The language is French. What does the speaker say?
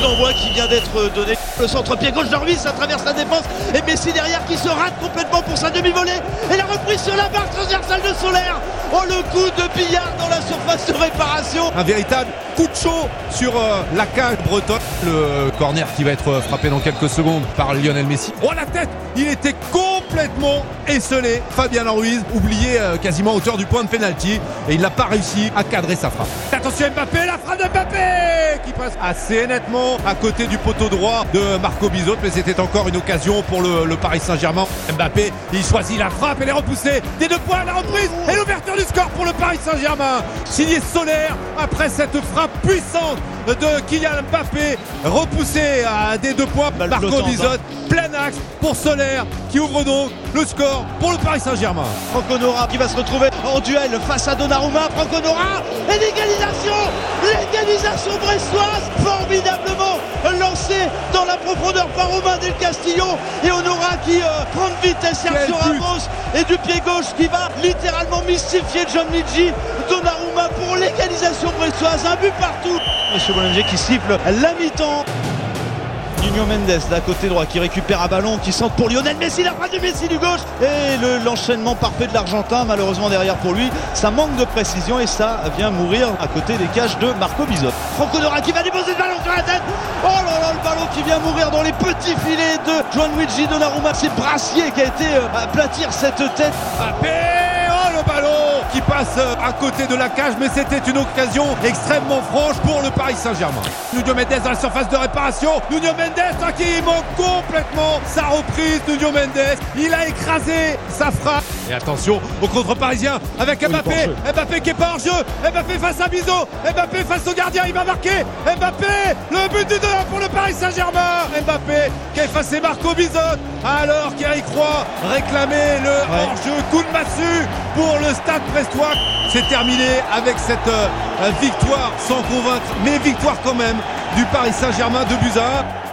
D'envoi qui vient d'être donné. Le centre-pied gauche d'Orvis, ça traverse la défense. Et Messi derrière qui se rate complètement pour sa demi-volée. Et la reprise sur la barre transversale de Solaire. Oh le coup de billard dans la surface de réparation. Un véritable coup de chaud sur euh, la cage bretonne. Le corner qui va être frappé dans quelques secondes par Lionel Messi. Oh la tête Il était complètement esselé. Fabien Ruiz, oublié euh, quasiment hauteur du point de pénalty. Et il n'a pas réussi à cadrer sa frappe. Attention Mbappé, la frappe de Mbappé qui passe assez nettement à côté du poteau droit de Marco Bizot. Mais c'était encore une occasion pour le, Paris Saint-Germain. Mbappé, il choisit la frappe, elle est repoussée. Des deux points, la reprise et l'ouverture du score pour le Paris Saint-Germain. Signé Solaire après cette frappe puissante de Kylian Mbappé, repoussé à des deux points. Marco Bizot, plein axe pour Solaire qui ouvre donc le score pour le Paris Saint-Germain. Franco Nora qui va se retrouver en duel face à Donnarumma. Franco Nora et l'égalisation L'égalisation brestoise formidablement lancée dans la profondeur par Romain Del Castillo et Honora qui euh, prend de vitesse Sergio Ramos et du pied gauche qui va littéralement mystifier John Nidji. Donnarumma pour l'égalisation brestoise, un but partout. Monsieur Bollinger qui siffle la mi-temps. Nuno Mendes d'un côté droit qui récupère un ballon qui centre pour Lionel Messi, la frappe de Messi du gauche. Et le- l'enchaînement parfait de l'Argentin malheureusement derrière pour lui. Ça manque de précision et ça vient mourir à côté des cages de Marco Bizot Franco Dora qui va déposer le ballon sur la tête. Oh là là le ballon qui vient mourir dans les petits filets de Gianluigi Donnarumma. C'est Brassier qui a été euh, aplatir cette tête. Oh le ballon qui passe à côté de la cage, mais c'était une occasion extrêmement franche pour le Paris Saint-Germain. Nuno Mendes dans la surface de réparation. Nuno Mendes hein, qui manque complètement sa reprise. Nuno Mendes, il a écrasé sa frappe. Et attention au contre parisien avec Mbappé. Mbappé qui est pas en jeu. Mbappé face à Bizot. Mbappé face au gardien, il va marquer. Mbappé, le but du 2 pour le Paris Saint-Germain. Mbappé qui a effacé Marco Bizot alors qu'Eric Roy réclamait le hors-jeu coup de massue pour le stade brestois. C'est terminé avec cette euh, victoire sans convaincre, mais victoire quand même du Paris Saint-Germain de un.